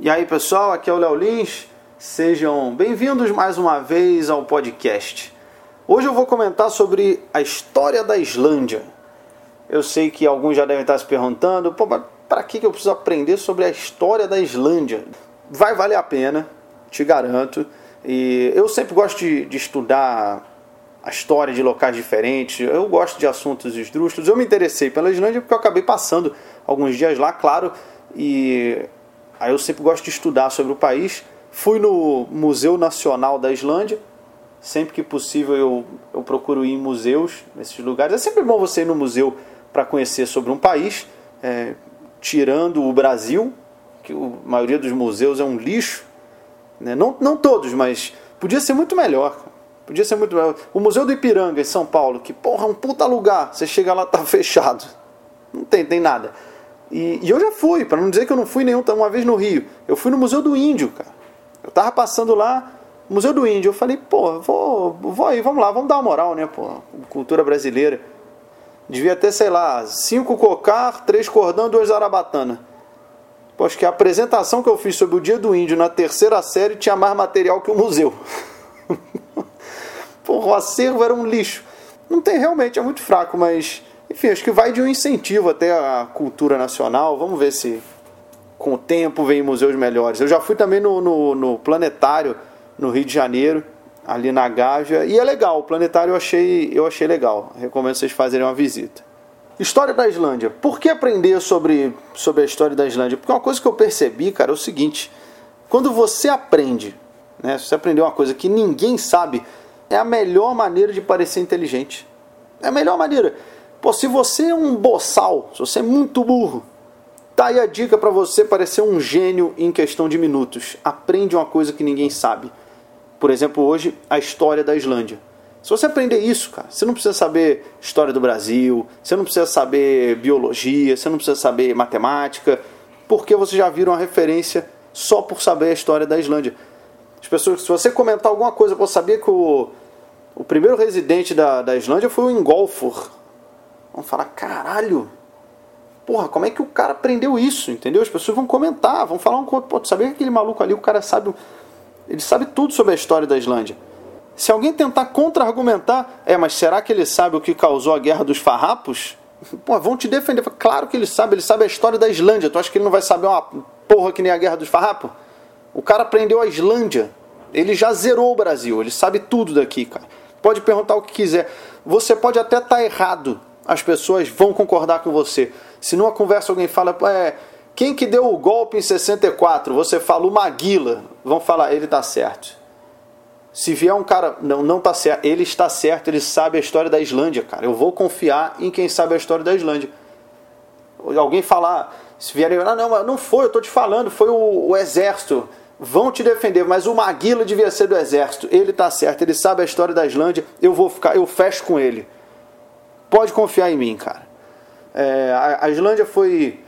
E aí pessoal, aqui é o Léo Lins, sejam bem-vindos mais uma vez ao podcast. Hoje eu vou comentar sobre a história da Islândia. Eu sei que alguns já devem estar se perguntando, pô, para que eu preciso aprender sobre a história da Islândia? Vai valer a pena, te garanto. E eu sempre gosto de, de estudar a história de locais diferentes. Eu gosto de assuntos esdrúxulos. Eu me interessei pela Islândia porque eu acabei passando alguns dias lá, claro, e Aí eu sempre gosto de estudar sobre o país. Fui no Museu Nacional da Islândia. Sempre que possível eu, eu procuro ir em museus nesses lugares. É sempre bom você ir no museu para conhecer sobre um país, é, tirando o Brasil, que a maioria dos museus é um lixo. Né? Não, não todos, mas podia ser muito melhor. Podia ser muito melhor. O Museu do Ipiranga, em São Paulo, que porra, é um puta lugar. Você chega lá, tá fechado. Não tem, tem nada. E, e eu já fui, para não dizer que eu não fui nenhum, uma vez no Rio. Eu fui no Museu do Índio, cara. Eu tava passando lá, Museu do Índio. Eu falei, pô, vou, vou aí, vamos lá, vamos dar uma moral, né, pô, cultura brasileira. Devia ter, sei lá, cinco cocar, três cordão, duas arabatana. Pô, acho que a apresentação que eu fiz sobre o Dia do Índio na terceira série tinha mais material que o museu. Porra, o acervo era um lixo. Não tem realmente, é muito fraco, mas enfim, acho que vai de um incentivo até a cultura nacional. Vamos ver se com o tempo vem museus melhores. Eu já fui também no, no, no Planetário, no Rio de Janeiro, ali na Gávea, e é legal. O Planetário eu achei, eu achei legal. Recomendo vocês fazerem uma visita. História da Islândia. Por que aprender sobre, sobre a história da Islândia? Porque uma coisa que eu percebi, cara, é o seguinte: quando você aprende, né, se você aprender uma coisa que ninguém sabe, é a melhor maneira de parecer inteligente. É a melhor maneira. Pô, se você é um boçal, se você é muito burro, tá aí a dica para você parecer um gênio em questão de minutos. Aprende uma coisa que ninguém sabe. Por exemplo, hoje, a história da Islândia. Se você aprender isso, cara, você não precisa saber história do Brasil, você não precisa saber biologia, você não precisa saber matemática, porque você já viram uma referência só por saber a história da Islândia. As pessoas, se você comentar alguma coisa, você sabia que o, o primeiro residente da, da Islândia foi o Ingolfur, vão falar, caralho, porra, como é que o cara aprendeu isso, entendeu? As pessoas vão comentar, vão falar um outro, pô, tu sabia que aquele maluco ali, o cara sabe, ele sabe tudo sobre a história da Islândia. Se alguém tentar contra-argumentar, é, mas será que ele sabe o que causou a guerra dos farrapos? Pô, vão te defender. Claro que ele sabe, ele sabe a história da Islândia. Tu acha que ele não vai saber uma porra que nem a guerra dos farrapos? O cara aprendeu a Islândia. Ele já zerou o Brasil, ele sabe tudo daqui, cara. Pode perguntar o que quiser. Você pode até estar tá errado, as pessoas vão concordar com você. Se numa conversa alguém fala, é, quem que deu o golpe em 64? Você fala o Maguila, vão falar, ele está certo. Se vier um cara, não, não está certo, ele está certo, ele sabe a história da Islândia, cara. Eu vou confiar em quem sabe a história da Islândia. Alguém falar, se vierem, ah, não, não foi, eu estou te falando, foi o, o exército. Vão te defender, mas o Maguila devia ser do exército. Ele está certo, ele sabe a história da Islândia, eu vou ficar, eu fecho com ele. Pode confiar em mim, cara. É, a, Islândia foi,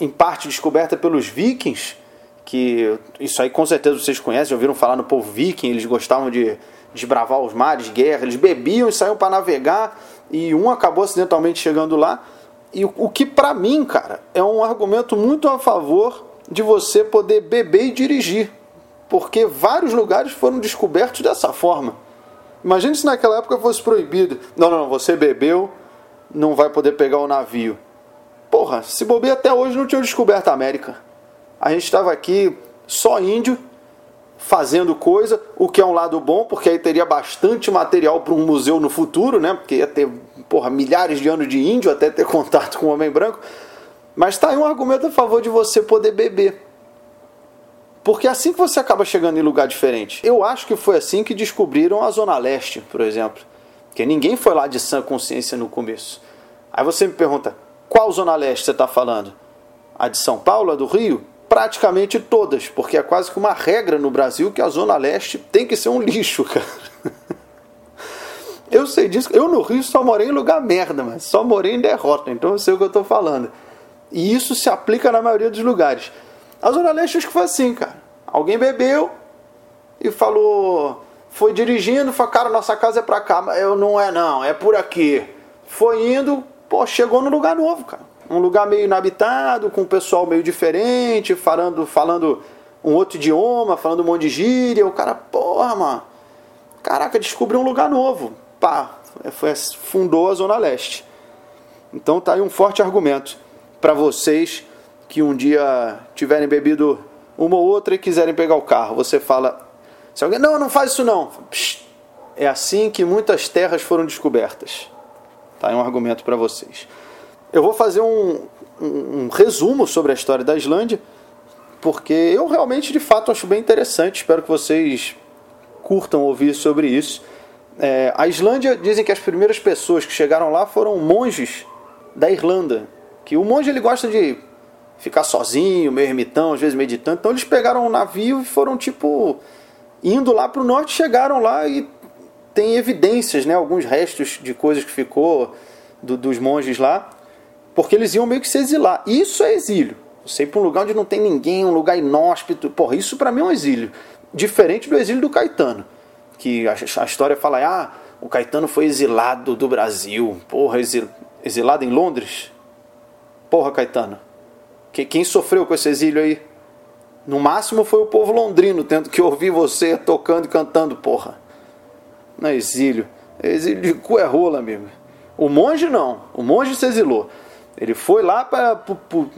em parte, descoberta pelos vikings, que isso aí com certeza vocês conhecem, já ouviram falar no povo viking, eles gostavam de desbravar os mares, guerra, eles bebiam e saíam para navegar, e um acabou acidentalmente chegando lá. E o, o que para mim, cara, é um argumento muito a favor de você poder beber e dirigir, porque vários lugares foram descobertos dessa forma. Imagine se naquela época fosse proibido. Não, não, não, você bebeu, não vai poder pegar o navio. Porra, se bobear até hoje não tinha descoberto a América. A gente estava aqui só índio, fazendo coisa, o que é um lado bom, porque aí teria bastante material para um museu no futuro, né? Porque ia ter, porra, milhares de anos de índio até ter contato com o homem branco. Mas está aí um argumento a favor de você poder beber. Porque é assim que você acaba chegando em lugar diferente. Eu acho que foi assim que descobriram a Zona Leste, por exemplo. Porque ninguém foi lá de sã consciência no começo. Aí você me pergunta, qual Zona Leste você está falando? A de São Paulo, a do Rio? Praticamente todas, porque é quase que uma regra no Brasil que a Zona Leste tem que ser um lixo, cara. Eu sei disso. Eu no Rio só morei em lugar merda, mas só morei em derrota, então eu sei o que eu estou falando. E isso se aplica na maioria dos lugares. A Zona Leste acho que foi assim, cara. Alguém bebeu e falou, foi dirigindo, falou, cara, nossa casa é pra cá. Eu não é não, é por aqui. Foi indo, pô, chegou num lugar novo, cara. Um lugar meio inabitado, com um pessoal meio diferente, falando, falando um outro idioma, falando um monte de gíria. O cara, porra, mano, caraca, descobriu um lugar novo. Pá, foi, fundou a Zona Leste. Então tá aí um forte argumento para vocês que um dia tiverem bebido uma ou outra e quiserem pegar o carro. Você fala, se alguém, não, não faz isso não. Psh, é assim que muitas terras foram descobertas. Tá aí um argumento para vocês. Eu vou fazer um, um, um resumo sobre a história da Islândia, porque eu realmente, de fato, acho bem interessante. Espero que vocês curtam ouvir sobre isso. É, a Islândia dizem que as primeiras pessoas que chegaram lá foram monges da Irlanda. Que o monge ele gosta de ficar sozinho, meio ermitão, às vezes meditando. Então eles pegaram um navio e foram tipo indo lá para o norte, chegaram lá e tem evidências, né, alguns restos de coisas que ficou do, dos monges lá, porque eles iam meio que se exilar. Isso é exílio. Você ir para um lugar onde não tem ninguém, um lugar inóspito, porra, isso para mim é um exílio. Diferente do exílio do Caetano, que a, a história fala, ah, o Caetano foi exilado do Brasil, porra, exil, exilado em Londres? Porra, Caetano, que, quem sofreu com esse exílio aí? No máximo foi o povo londrino, tendo que ouvir você tocando e cantando, porra. Não é exílio. É exílio de cu é rola, amigo. O monge não. O monge se exilou. Ele foi lá para.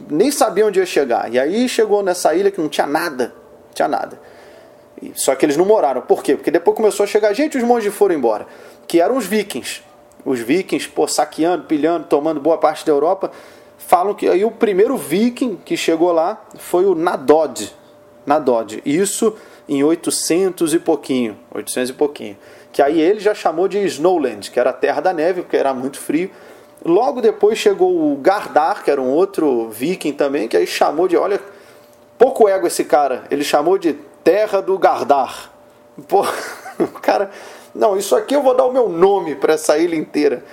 Nem sabia onde ia chegar. E aí chegou nessa ilha que não tinha nada. Não tinha nada. Só que eles não moraram. Por quê? Porque depois começou a chegar gente e os monges foram embora. Que eram os vikings. Os vikings, pô, saqueando, pilhando, tomando boa parte da Europa. Falam que aí o primeiro viking que chegou lá foi o Nadod. Nadod. Isso em 800 e pouquinho. 800 e pouquinho que aí ele já chamou de Snowland, que era a terra da neve, porque era muito frio. Logo depois chegou o Gardar, que era um outro viking também, que aí chamou de, olha, pouco ego esse cara, ele chamou de terra do Gardar. Pô, cara, não, isso aqui eu vou dar o meu nome para essa ilha inteira.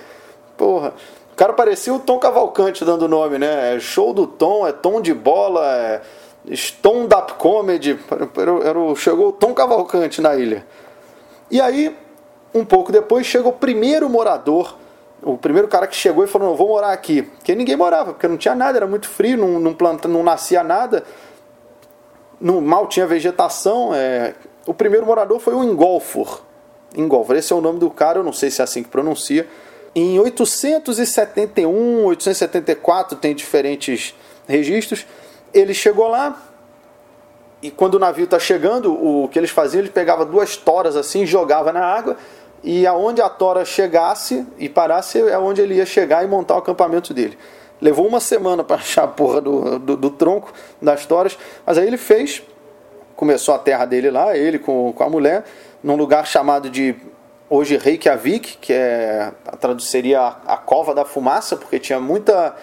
Porra, o cara parecia o Tom Cavalcante dando nome, né? É show do Tom, é tom de bola, é stand-up comedy. Era, era, chegou o Tom Cavalcante na ilha. E aí, um pouco depois chega o primeiro morador, o primeiro cara que chegou e falou: Não, vou morar aqui. Porque ninguém morava, porque não tinha nada, era muito frio, não, não, planta, não nascia nada, não, mal tinha vegetação. É... O primeiro morador foi o Ingolfur. Ingolfur, esse é o nome do cara, eu não sei se é assim que pronuncia. Em 871, 874, tem diferentes registros. Ele chegou lá, e quando o navio está chegando, o que eles faziam, eles pegavam duas toras assim, jogava na água, e aonde a tora chegasse e parasse é onde ele ia chegar e montar o acampamento dele. Levou uma semana para achar a porra do, do, do, tronco das toras, mas aí ele fez, começou a terra dele lá, ele com, com a mulher, num lugar chamado de hoje Reykjavik, que é, traduziria a, a cova da fumaça, porque tinha muita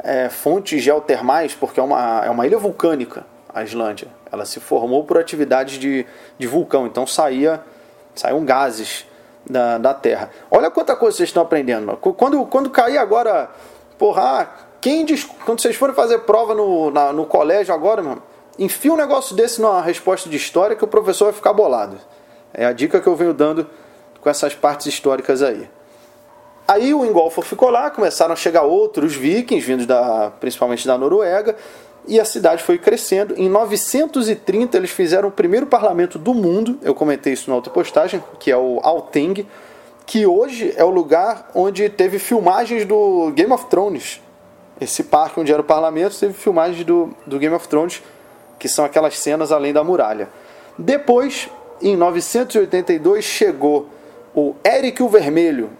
é, fontes geotermais, porque é uma, é uma ilha vulcânica, a Islândia. Ela se formou por atividades de, de vulcão, então saía, saíam gases da, da Terra. Olha quanta coisa vocês estão aprendendo. Mano. Quando, quando cair agora, porra, ah, quem diz, quando vocês forem fazer prova no, na, no colégio agora, mano, enfia um negócio desse numa resposta de história que o professor vai ficar bolado. É a dica que eu venho dando com essas partes históricas aí. Aí o Ingolfo ficou lá, começaram a chegar outros vikings, vindos da, principalmente da Noruega, e a cidade foi crescendo. Em 930 eles fizeram o primeiro parlamento do mundo, eu comentei isso na outra postagem, que é o Althing, que hoje é o lugar onde teve filmagens do Game of Thrones. Esse parque onde era o parlamento teve filmagens do, do Game of Thrones, que são aquelas cenas além da muralha. Depois, em 982, chegou o Eric o Vermelho.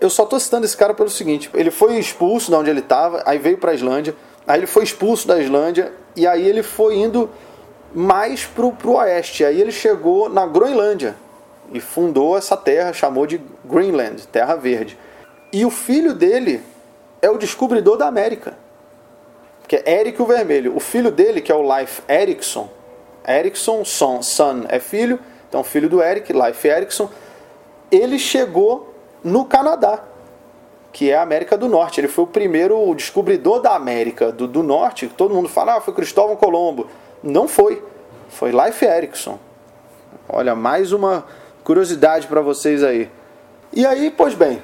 Eu só estou citando esse cara pelo seguinte: ele foi expulso de onde ele estava, aí veio para a Islândia Aí ele foi expulso da Islândia e aí ele foi indo mais pro, pro oeste. Aí ele chegou na Groenlândia e fundou essa terra, chamou de Greenland, Terra Verde. E o filho dele é o descobridor da América, que é Eric o Vermelho. O filho dele, que é o Life Erickson, Erickson, son, son é filho, então filho do Eric, Life Erickson, ele chegou no Canadá que é a América do Norte. Ele foi o primeiro descobridor da América do, do Norte. Todo mundo fala, ah, foi Cristóvão Colombo. Não foi. Foi Life Erickson. Olha, mais uma curiosidade para vocês aí. E aí, pois bem,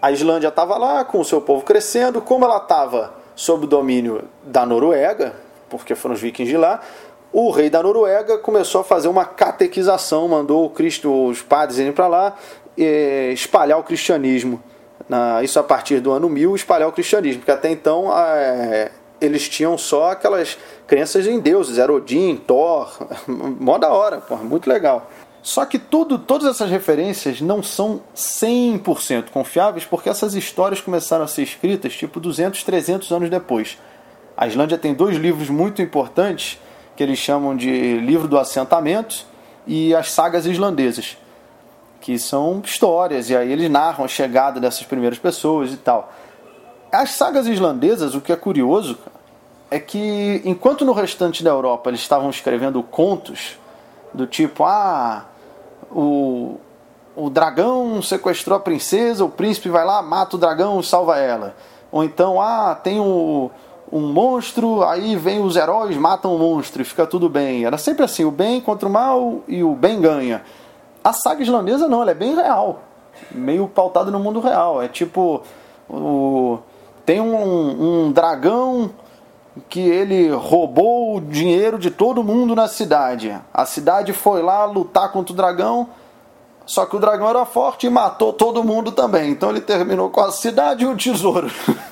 a Islândia estava lá com o seu povo crescendo. Como ela estava sob o domínio da Noruega, porque foram os vikings de lá, o rei da Noruega começou a fazer uma catequização, mandou o Cristo, os padres irem para lá espalhar o cristianismo. Isso a partir do ano 1000, espalhar o cristianismo, porque até então é, eles tinham só aquelas crenças em deuses, era Odin, Thor, mó da hora, porra, muito legal. Só que tudo, todas essas referências não são 100% confiáveis, porque essas histórias começaram a ser escritas tipo 200, 300 anos depois. A Islândia tem dois livros muito importantes, que eles chamam de Livro do Assentamento e as Sagas Islandesas, que são histórias, e aí eles narram a chegada dessas primeiras pessoas e tal. As sagas islandesas, o que é curioso, é que enquanto no restante da Europa eles estavam escrevendo contos do tipo, ah, o, o dragão sequestrou a princesa, o príncipe vai lá, mata o dragão salva ela. Ou então, ah, tem um, um monstro, aí vem os heróis, matam o monstro e fica tudo bem. Era sempre assim, o bem contra o mal e o bem ganha. A saga islandesa não, ela é bem real. Meio pautada no mundo real. É tipo, o, tem um, um dragão que ele roubou o dinheiro de todo mundo na cidade. A cidade foi lá lutar contra o dragão, só que o dragão era forte e matou todo mundo também. Então ele terminou com a cidade e o tesouro.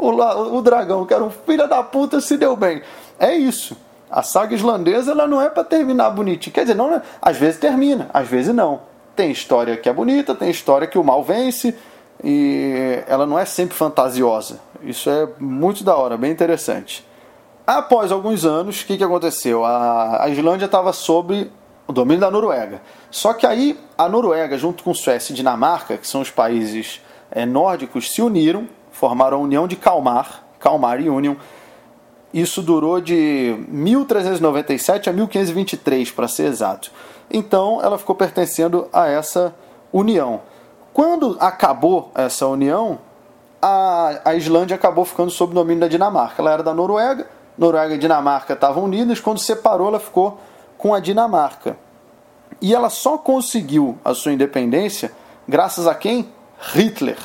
o, o dragão, que era um filho da puta, se deu bem. É isso. A saga islandesa ela não é para terminar bonitinho. Quer dizer, não, né? às vezes termina, às vezes não. Tem história que é bonita, tem história que o mal vence e ela não é sempre fantasiosa. Isso é muito da hora, bem interessante. Após alguns anos, o que, que aconteceu? A, Islândia estava sob o domínio da Noruega. Só que aí a Noruega, junto com Suécia e Dinamarca, que são os países é, nórdicos, se uniram, formaram a União de Kalmar, Kalmar Union. Isso durou de 1397 a 1523, para ser exato. Então ela ficou pertencendo a essa união. Quando acabou essa união, a, a Islândia acabou ficando sob domínio da Dinamarca. Ela era da Noruega, Noruega e Dinamarca estavam unidas, quando separou, ela ficou com a Dinamarca. E ela só conseguiu a sua independência graças a quem? Hitler.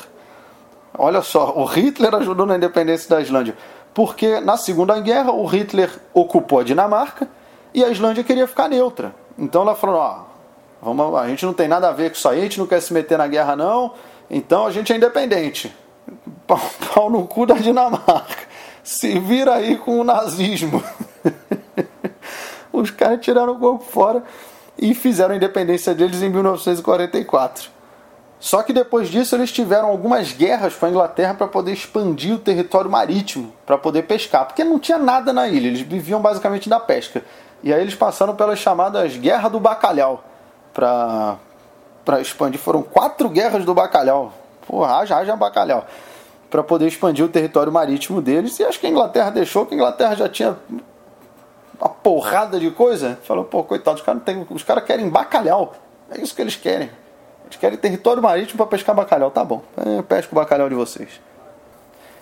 Olha só, o Hitler ajudou na independência da Islândia. Porque na Segunda Guerra o Hitler ocupou a Dinamarca e a Islândia queria ficar neutra. Então ela falou: ó, vamos, a gente não tem nada a ver com isso aí, a gente não quer se meter na guerra, não, então a gente é independente pau, pau no cu da Dinamarca. Se vira aí com o nazismo. Os caras tiraram o corpo fora e fizeram a independência deles em 1944. Só que depois disso eles tiveram algumas guerras com a Inglaterra para poder expandir o território marítimo, para poder pescar, porque não tinha nada na ilha, eles viviam basicamente da pesca. E aí eles passaram pelas chamadas Guerra do Bacalhau para expandir. Foram quatro guerras do bacalhau. Porra, haja, haja bacalhau. Para poder expandir o território marítimo deles. E acho que a Inglaterra deixou, que a Inglaterra já tinha uma porrada de coisa. Falou, pô, coitado, os caras os cara querem bacalhau. É isso que eles querem. Eles querem território marítimo para pescar bacalhau. Tá bom, é, pesca o bacalhau de vocês.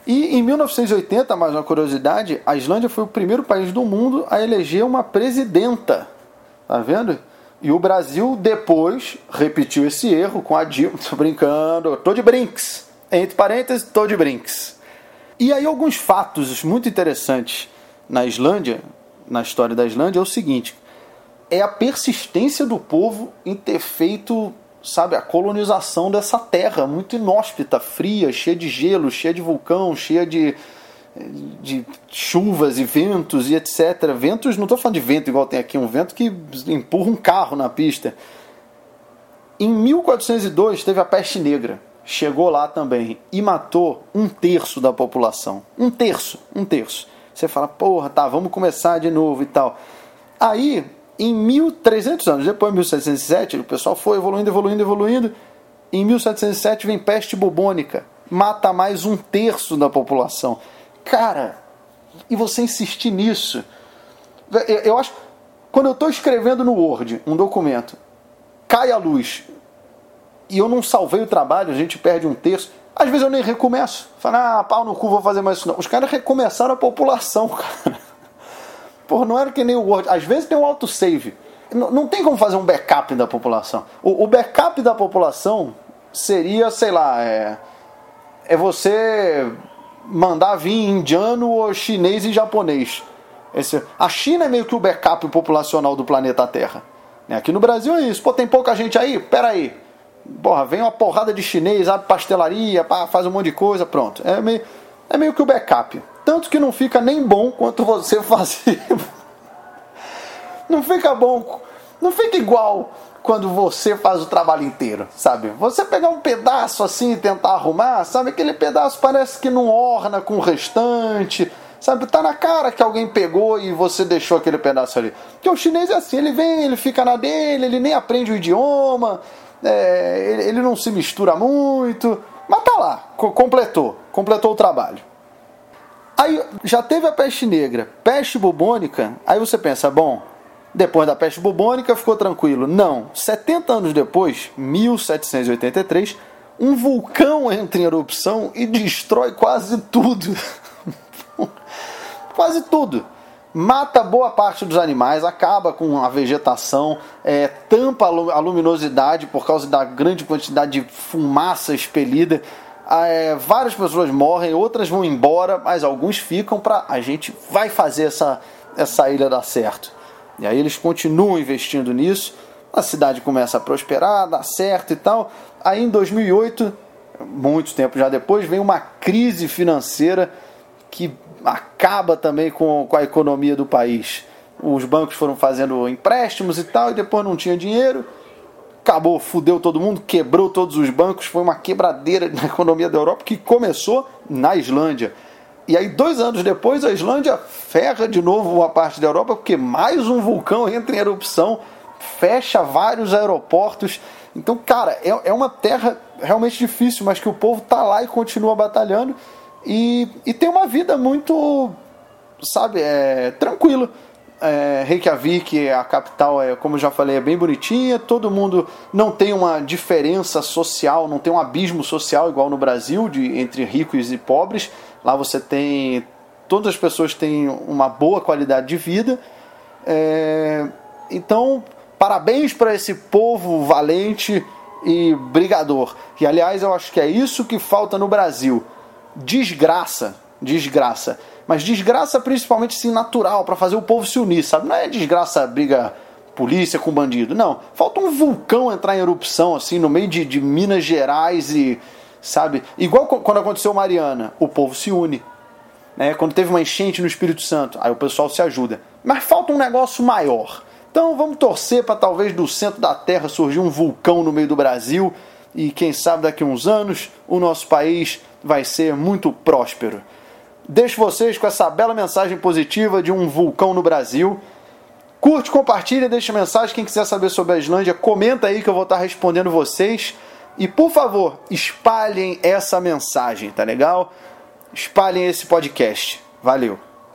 E em 1980, mais uma curiosidade, a Islândia foi o primeiro país do mundo a eleger uma presidenta. Tá vendo? E o Brasil depois repetiu esse erro com a Dilma. Tô brincando, tô de brinks. Entre parênteses, tô de brinks. E aí alguns fatos muito interessantes na Islândia, na história da Islândia, é o seguinte: é a persistência do povo em ter feito, sabe, a colonização dessa terra muito inóspita, fria, cheia de gelo, cheia de vulcão, cheia de de chuvas e ventos e etc. Ventos, não estou falando de vento igual tem aqui, um vento que empurra um carro na pista. Em 1402 teve a peste negra, chegou lá também e matou um terço da população. Um terço, um terço. Você fala, porra, tá, vamos começar de novo e tal. Aí, em 1300 anos depois, 1707, o pessoal foi evoluindo, evoluindo, evoluindo. Em 1707 vem peste bubônica, mata mais um terço da população. Cara, e você insistir nisso. Eu acho. Quando eu estou escrevendo no Word um documento, cai a luz e eu não salvei o trabalho, a gente perde um terço. Às vezes eu nem recomeço. Falo, ah, pau no cu, vou fazer mais isso não. Os caras recomeçaram a população, cara. Porra, não era que nem o Word. Às vezes tem um autosave. Não, não tem como fazer um backup da população. O, o backup da população seria, sei lá, é, é você mandar vir indiano ou chinês e japonês. Esse, a China é meio que o backup populacional do planeta Terra. Né? Aqui no Brasil é isso. Pô, tem pouca gente aí? Pera aí. Porra, vem uma porrada de chinês, abre pastelaria, faz um monte de coisa, pronto. É meio, é meio que o backup. Tanto que não fica nem bom quanto você fazer. não fica bom. Não fica igual quando você faz o trabalho inteiro, sabe? Você pegar um pedaço assim e tentar arrumar, sabe? Aquele pedaço parece que não orna com o restante Sabe, tá na cara que alguém pegou e você deixou aquele pedaço ali. Porque o chinês é assim, ele vem, ele fica na dele, ele nem aprende o idioma, é, ele, ele, não se mistura muito, mas tá lá, completou, completou o trabalho. Aí já teve a peste negra, peste bubônica, aí você pensa, bom, depois da peste bubônica ficou tranquilo. Não, 70 anos depois, 1783, um vulcão entra em erupção e destrói quase tudo. quase tudo. Mata boa parte dos animais, acaba com a vegetação, é, tampa a luminosidade por causa da grande quantidade de fumaça expelida. É, várias pessoas morrem, outras vão embora, mas alguns ficam para a gente vai fazer essa, essa ilha dar certo. E aí eles continuam investindo nisso, a cidade começa a prosperar, dá certo e tal. Aí em 2008, muito tempo já depois, vem uma crise financeira que acaba também com, com a economia do país. Os bancos foram fazendo empréstimos e tal, e depois não tinha dinheiro. Acabou, fudeu todo mundo, quebrou todos os bancos. Foi uma quebradeira na economia da Europa que começou na Islândia. E aí, dois anos depois, a Islândia ferra de novo uma parte da Europa, porque mais um vulcão entra em erupção, fecha vários aeroportos. Então, cara, é, é uma terra realmente difícil, mas que o povo tá lá e continua batalhando e, e tem uma vida muito, sabe, é, tranquila. É, Reykjavik, a capital, é, como eu já falei, é bem bonitinha. Todo mundo não tem uma diferença social, não tem um abismo social igual no Brasil de entre ricos e pobres. Lá você tem todas as pessoas têm uma boa qualidade de vida. É, então, parabéns para esse povo valente e brigador. E aliás, eu acho que é isso que falta no Brasil desgraça, desgraça. Mas desgraça principalmente sim natural, para fazer o povo se unir, sabe? Não é desgraça briga polícia com bandido, não. Falta um vulcão entrar em erupção, assim, no meio de, de Minas Gerais e, sabe? Igual quando aconteceu Mariana, o povo se une. Né? Quando teve uma enchente no Espírito Santo, aí o pessoal se ajuda. Mas falta um negócio maior. Então vamos torcer para talvez do centro da Terra surgir um vulcão no meio do Brasil e quem sabe daqui a uns anos o nosso país vai ser muito próspero. Deixo vocês com essa bela mensagem positiva de um vulcão no Brasil. Curte, compartilha, deixa mensagem. Quem quiser saber sobre a Islândia, comenta aí que eu vou estar respondendo vocês. E por favor, espalhem essa mensagem, tá legal? Espalhem esse podcast. Valeu!